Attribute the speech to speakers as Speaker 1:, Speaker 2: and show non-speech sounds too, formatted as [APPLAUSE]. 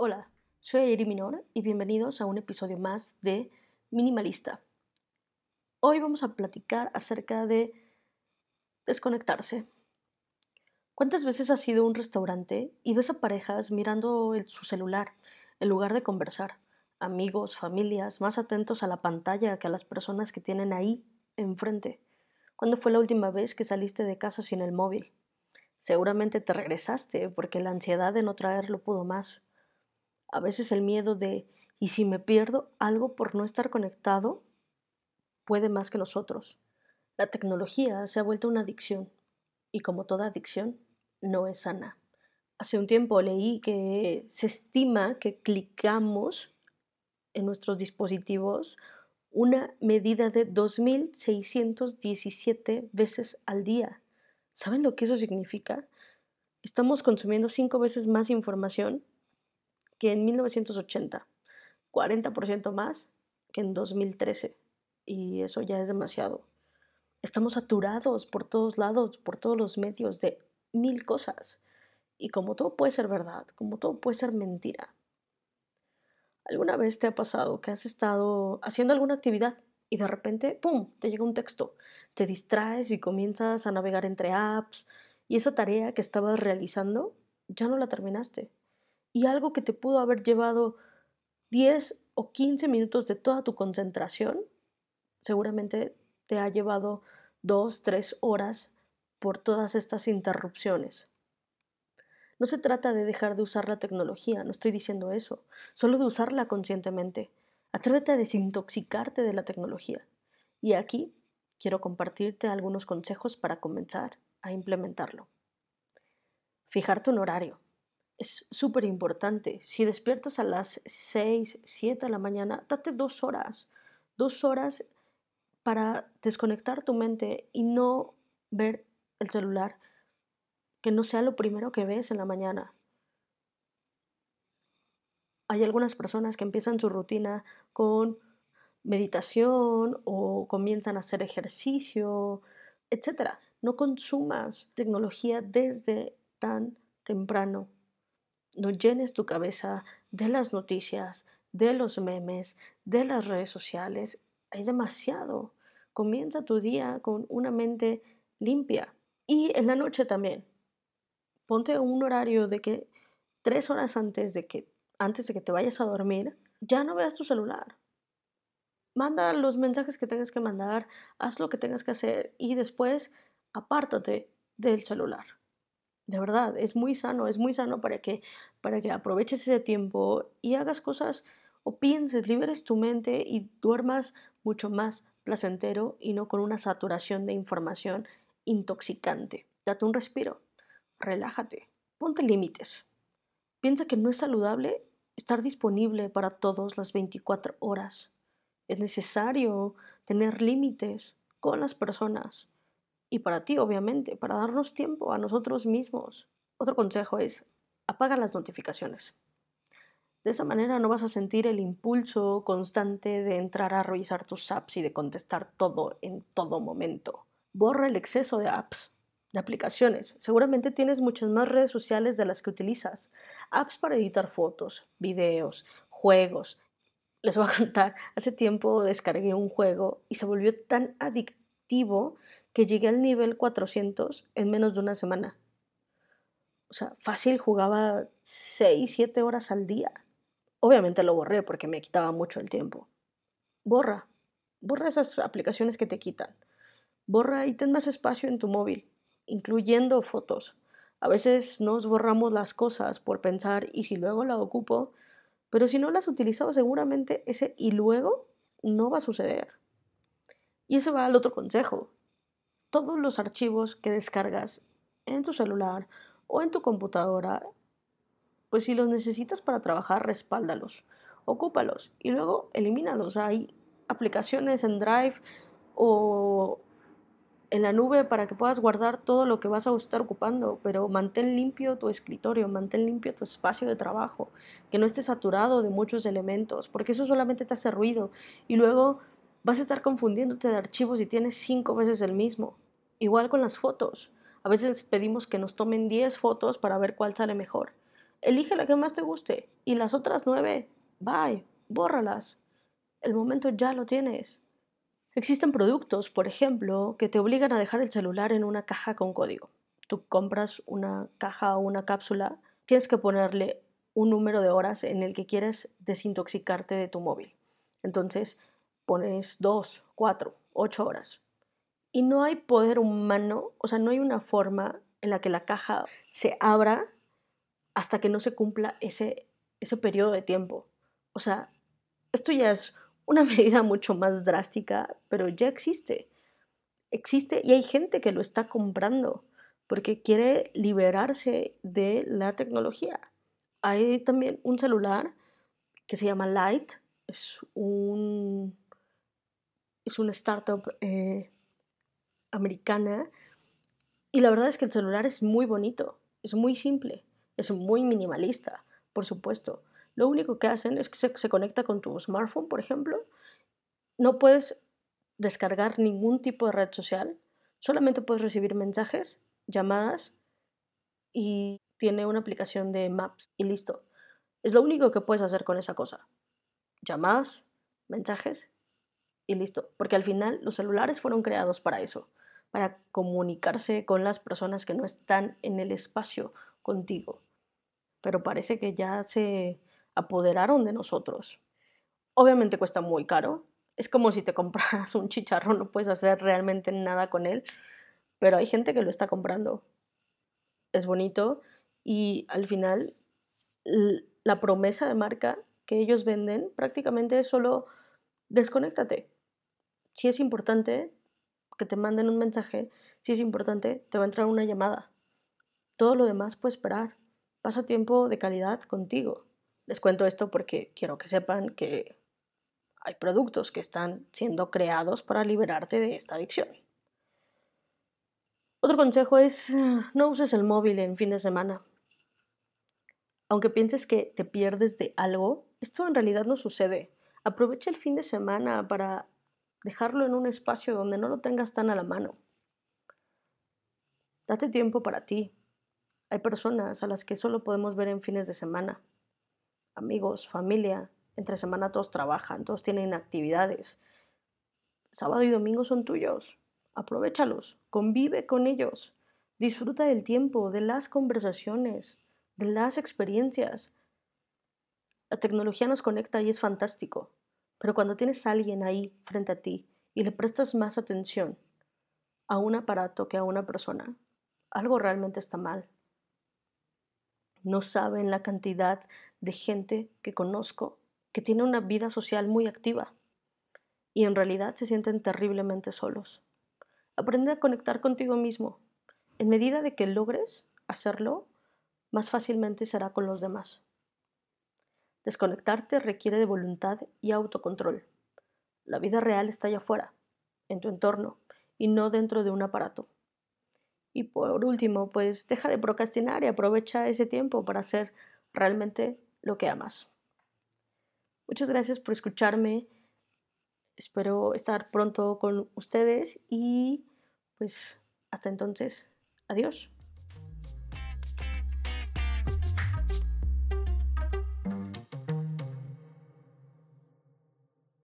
Speaker 1: Hola, soy Airi Minor y bienvenidos a un episodio más de Minimalista. Hoy vamos a platicar acerca de desconectarse. ¿Cuántas veces has ido a un restaurante y ves a parejas mirando su celular en lugar de conversar? Amigos, familias, más atentos a la pantalla que a las personas que tienen ahí enfrente. ¿Cuándo fue la última vez que saliste de casa sin el móvil? Seguramente te regresaste porque la ansiedad de no traerlo pudo más. A veces el miedo de ¿y si me pierdo algo por no estar conectado? puede más que nosotros. La tecnología se ha vuelto una adicción y como toda adicción, no es sana. Hace un tiempo leí que se estima que clicamos en nuestros dispositivos una medida de 2.617 veces al día. ¿Saben lo que eso significa? Estamos consumiendo cinco veces más información que en 1980, 40% más que en 2013 y eso ya es demasiado. Estamos saturados por todos lados, por todos los medios de mil cosas. Y como todo puede ser verdad, como todo puede ser mentira. ¿Alguna vez te ha pasado que has estado haciendo alguna actividad y de repente, ¡pum!, te llega un texto, te distraes y comienzas a navegar entre apps y esa tarea que estabas realizando ya no la terminaste? Y algo que te pudo haber llevado 10 o 15 minutos de toda tu concentración seguramente te ha llevado dos, tres horas por todas estas interrupciones. No se trata de dejar de usar la tecnología, no estoy diciendo eso, solo de usarla conscientemente. Atrévete a desintoxicarte de la tecnología. Y aquí quiero compartirte algunos consejos para comenzar a implementarlo. Fijarte un horario. Es súper importante. Si despiertas a las 6, 7 de la mañana, date dos horas. Dos horas para desconectar tu mente y no ver el celular, que no sea lo primero que ves en la mañana. Hay algunas personas que empiezan su rutina con meditación o comienzan a hacer ejercicio, etc. No consumas tecnología desde tan temprano. No llenes tu cabeza de las noticias, de los memes, de las redes sociales. Hay demasiado. Comienza tu día con una mente limpia. Y en la noche también. Ponte un horario de que tres horas antes de que, antes de que te vayas a dormir, ya no veas tu celular. Manda los mensajes que tengas que mandar, haz lo que tengas que hacer y después apártate del celular. De verdad, es muy sano, es muy sano para que, para que aproveches ese tiempo y hagas cosas o pienses, liberes tu mente y duermas mucho más placentero y no con una saturación de información intoxicante. Date un respiro, relájate, ponte límites. Piensa que no es saludable estar disponible para todos las 24 horas. Es necesario tener límites con las personas y para ti, obviamente, para darnos tiempo a nosotros mismos. Otro consejo es apaga las notificaciones. De esa manera no vas a sentir el impulso constante de entrar a revisar tus apps y de contestar todo en todo momento. Borra el exceso de apps, de aplicaciones. Seguramente tienes muchas más redes sociales de las que utilizas. Apps para editar fotos, videos, juegos. Les voy a [LAUGHS] contar, hace tiempo descargué un juego y se volvió tan adictivo que llegué al nivel 400 en menos de una semana. O sea, fácil jugaba 6, 7 horas al día. Obviamente lo borré porque me quitaba mucho el tiempo. Borra, borra esas aplicaciones que te quitan. Borra y ten más espacio en tu móvil, incluyendo fotos. A veces nos borramos las cosas por pensar y si luego la ocupo, pero si no las utilizado seguramente ese y luego no va a suceder. Y eso va al otro consejo. Todos los archivos que descargas en tu celular o en tu computadora pues si los necesitas para trabajar, respáldalos, ocúpalos y luego elimínalos. Hay aplicaciones en Drive o en la nube para que puedas guardar todo lo que vas a estar ocupando, pero mantén limpio tu escritorio, mantén limpio tu espacio de trabajo, que no esté saturado de muchos elementos, porque eso solamente te hace ruido y luego vas a estar confundiéndote de archivos y tienes cinco veces el mismo. Igual con las fotos. A veces pedimos que nos tomen 10 fotos para ver cuál sale mejor. elige la que más te guste y las otras nueve, bye, bórralas. El momento ya lo tienes. Existen productos, por ejemplo, que te obligan a dejar el celular en una caja con código. Tú compras una caja o una cápsula, tienes que ponerle un número de horas en el que quieres desintoxicarte de tu móvil. Entonces pones dos, cuatro, ocho horas. Y no hay poder humano, o sea, no hay una forma en la que la caja se abra hasta que no se cumpla ese, ese periodo de tiempo. O sea, esto ya es una [LAUGHS] medida mucho más drástica, pero ya existe. Existe y hay gente que lo está comprando porque quiere liberarse de la tecnología. Hay también un celular que se llama Light, es un, es una startup eh, americana y la verdad es que el celular es muy bonito, es muy simple, es muy minimalista, por supuesto. Lo único que hacen es que se, conecta con tu smartphone, por ejemplo. No puedes descargar ningún tipo de red social, solamente puedes recibir mensajes, llamadas y tiene una aplicación de Maps y listo. Es lo único que puedes hacer con esa cosa. Llamadas, mensajes y listo. Porque al final los celulares fueron creados para eso para comunicarse con las personas que no están en el espacio contigo. Pero parece que ya se apoderaron de nosotros. Obviamente cuesta muy caro. Es como si te [LAUGHS] compraras un chicharrón, no puedes hacer realmente nada con él. Pero hay gente que lo está comprando. Es bonito y al final la promesa de marca que ellos venden prácticamente es solo desconéctate. Si es importante, que te manden un mensaje, si es importante, te va a entrar una llamada. Todo lo demás puede esperar. Pasa tiempo de calidad contigo. Les cuento esto porque quiero que sepan que hay productos que están siendo creados para liberarte de esta adicción. Otro consejo es no uses el móvil en fin de semana. Aunque pienses que te pierdes de algo, esto en realidad no sucede. Aprovecha el fin de semana para dejarlo en un espacio donde no lo tengas tan a la mano. Date tiempo para ti. Hay personas a las que solo podemos ver en fines de semana. Amigos, familia, entre semana todos trabajan, todos tienen actividades. Sábado y domingo son tuyos. Aprovechalos, convive con ellos. Disfruta del tiempo, de las conversaciones, de las experiencias. La tecnología nos conecta y es fantástico. Pero cuando tienes a alguien ahí frente a ti y le prestas más atención a un aparato que a una persona, algo realmente está mal. No saben la cantidad de gente que conozco que tiene una vida social muy activa y en realidad se sienten terriblemente solos. Aprende a conectar contigo mismo. En medida de que logres hacerlo, más fácilmente será con los demás. Desconectarte requiere de voluntad y autocontrol. La vida real está allá afuera, en tu entorno, y no dentro de un aparato. Y por último, pues deja de procrastinar y aprovecha ese tiempo para hacer realmente lo que amas. Muchas gracias por escucharme. Espero estar pronto con ustedes y pues hasta entonces, adiós.